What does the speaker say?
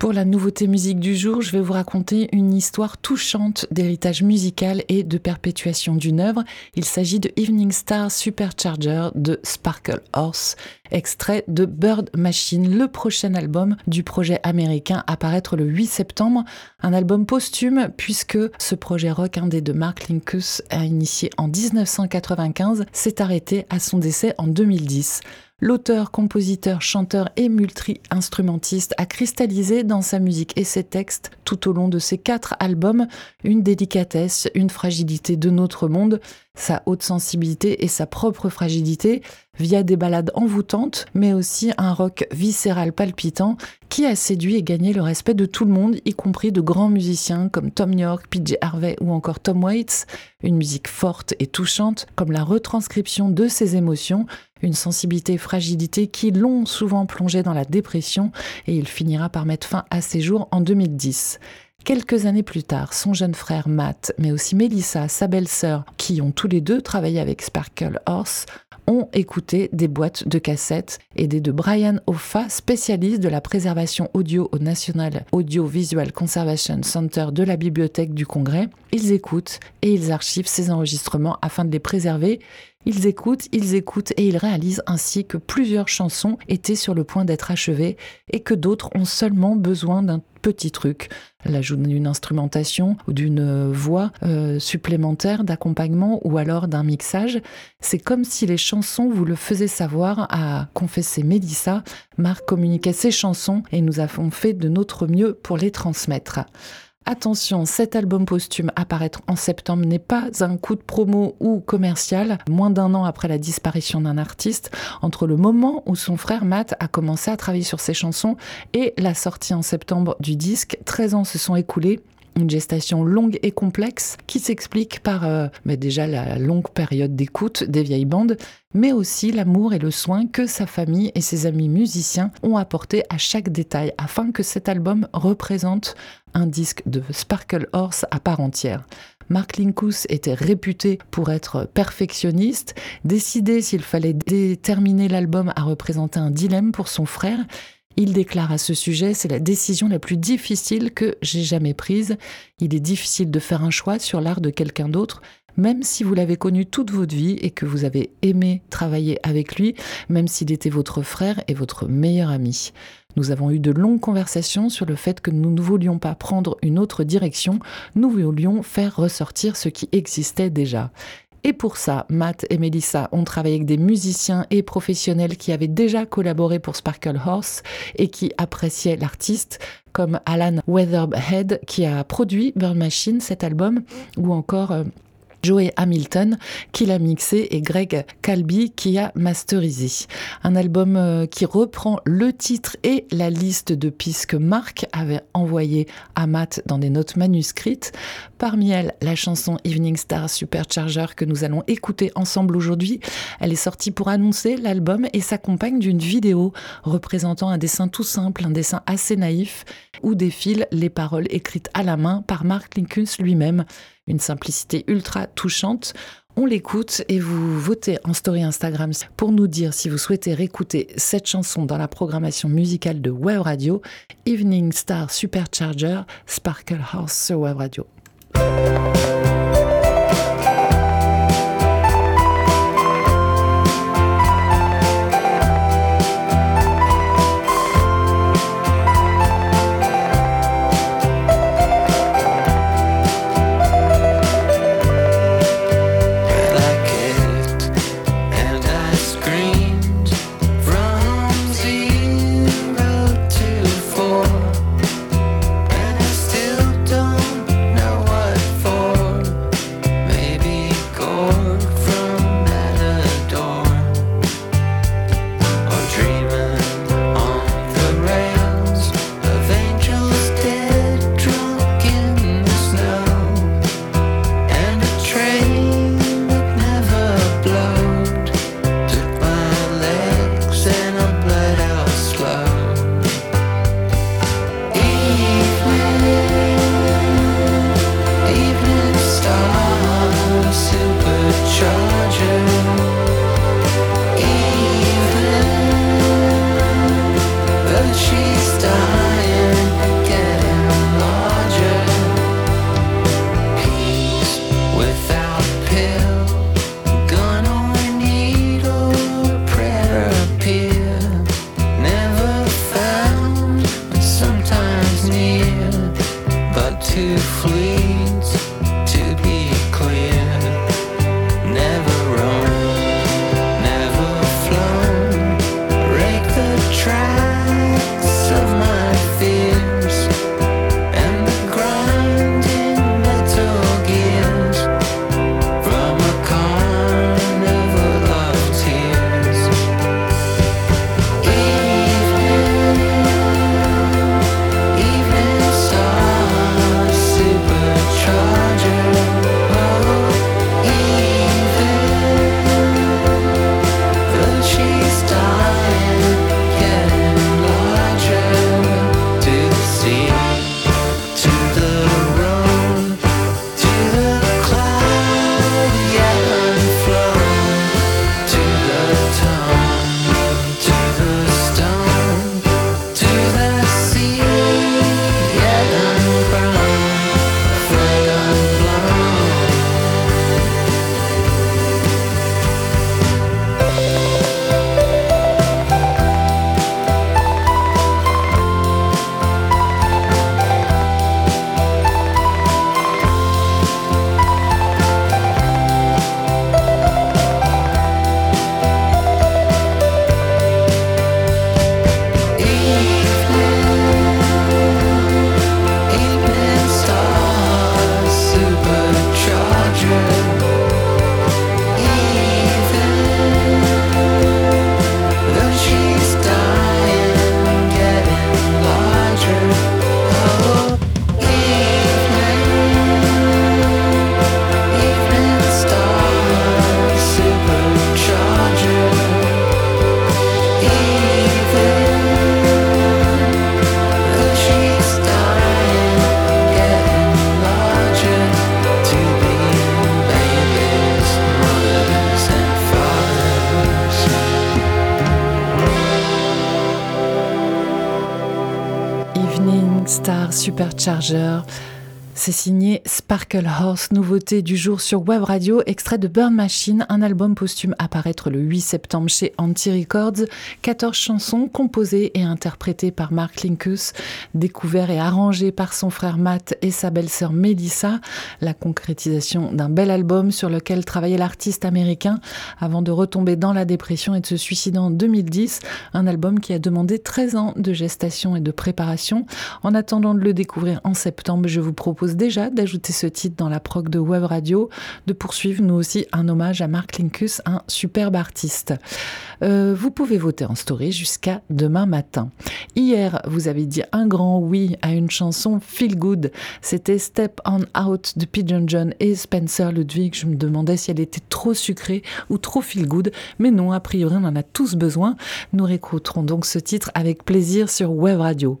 Pour la nouveauté musique du jour, je vais vous raconter une histoire touchante d'héritage musical et de perpétuation d'une œuvre. Il s'agit de Evening Star Supercharger de Sparkle Horse, extrait de Bird Machine, le prochain album du projet américain à paraître le 8 septembre. Un album posthume puisque ce projet rock indé de Mark Linkus a initié en 1995 s'est arrêté à son décès en 2010. L'auteur, compositeur, chanteur et multi-instrumentiste a cristallisé dans sa musique et ses textes tout au long de ses quatre albums une délicatesse, une fragilité de notre monde, sa haute sensibilité et sa propre fragilité via des ballades envoûtantes, mais aussi un rock viscéral palpitant qui a séduit et gagné le respect de tout le monde, y compris de grands musiciens comme Tom York, PJ Harvey ou encore Tom Waits. Une musique forte et touchante, comme la retranscription de ses émotions, une sensibilité fragilité qui l'ont souvent plongé dans la dépression et il finira par mettre fin à ses jours en 2010. Quelques années plus tard, son jeune frère Matt, mais aussi Melissa, sa belle-sœur, qui ont tous les deux travaillé avec Sparkle Horse, ont écouté des boîtes de cassettes aidées de Brian Hoffa, spécialiste de la préservation audio au National Audiovisual Conservation Center de la Bibliothèque du Congrès. Ils écoutent et ils archivent ces enregistrements afin de les préserver ils écoutent, ils écoutent et ils réalisent ainsi que plusieurs chansons étaient sur le point d'être achevées et que d'autres ont seulement besoin d'un petit truc, l'ajout d'une instrumentation ou d'une voix euh, supplémentaire d'accompagnement ou alors d'un mixage. C'est comme si les chansons vous le faisaient savoir, à confesser Mélissa. Marc communiquait ses chansons et nous avons fait de notre mieux pour les transmettre. Attention, cet album posthume apparaître en septembre n'est pas un coup de promo ou commercial, moins d'un an après la disparition d'un artiste, entre le moment où son frère Matt a commencé à travailler sur ses chansons et la sortie en septembre du disque. 13 ans se sont écoulés une gestation longue et complexe qui s'explique par euh, déjà la longue période d'écoute des vieilles bandes, mais aussi l'amour et le soin que sa famille et ses amis musiciens ont apporté à chaque détail afin que cet album représente un disque de Sparkle Horse à part entière. Mark Linkus était réputé pour être perfectionniste, décider s'il fallait déterminer l'album à représenter un dilemme pour son frère il déclare à ce sujet, c'est la décision la plus difficile que j'ai jamais prise. Il est difficile de faire un choix sur l'art de quelqu'un d'autre, même si vous l'avez connu toute votre vie et que vous avez aimé travailler avec lui, même s'il était votre frère et votre meilleur ami. Nous avons eu de longues conversations sur le fait que nous ne voulions pas prendre une autre direction, nous voulions faire ressortir ce qui existait déjà. Et pour ça, Matt et Melissa ont travaillé avec des musiciens et professionnels qui avaient déjà collaboré pour Sparkle Horse et qui appréciaient l'artiste, comme Alan Weatherhead qui a produit Burn Machine, cet album, ou encore euh, Joey Hamilton qui l'a mixé et Greg Calby qui a masterisé. Un album euh, qui reprend le titre et la liste de pistes que Marc avait envoyé à Matt dans des notes manuscrites. Parmi elles, la chanson Evening Star Supercharger que nous allons écouter ensemble aujourd'hui. Elle est sortie pour annoncer l'album et s'accompagne d'une vidéo représentant un dessin tout simple, un dessin assez naïf où défilent les paroles écrites à la main par Mark Linkus lui-même une simplicité ultra touchante. On l'écoute et vous votez en story Instagram pour nous dire si vous souhaitez réécouter cette chanson dans la programmation musicale de Web Radio, Evening Star Supercharger, Sparkle House sur Web Radio. Supercharger. C'est signé Sparkle Horse, nouveauté du jour sur Web Radio, extrait de Burn Machine, un album posthume à paraître le 8 septembre chez Anti Records. 14 chansons composées et interprétées par Mark Linkus, découvertes et arrangées par son frère Matt et sa belle-sœur Melissa. La concrétisation d'un bel album sur lequel travaillait l'artiste américain avant de retomber dans la dépression et de se suicider en 2010. Un album qui a demandé 13 ans de gestation et de préparation. En attendant de le découvrir en septembre, je vous déjà d'ajouter ce titre dans la prog de Web Radio, de poursuivre nous aussi un hommage à Mark Linkus, un superbe artiste. Euh, vous pouvez voter en story jusqu'à demain matin. Hier, vous avez dit un grand oui à une chanson Feel Good. C'était Step On Out de Pigeon John et Spencer Ludwig. Je me demandais si elle était trop sucrée ou trop feel good, mais non, a priori, on en a tous besoin. Nous réécouterons donc ce titre avec plaisir sur Web Radio.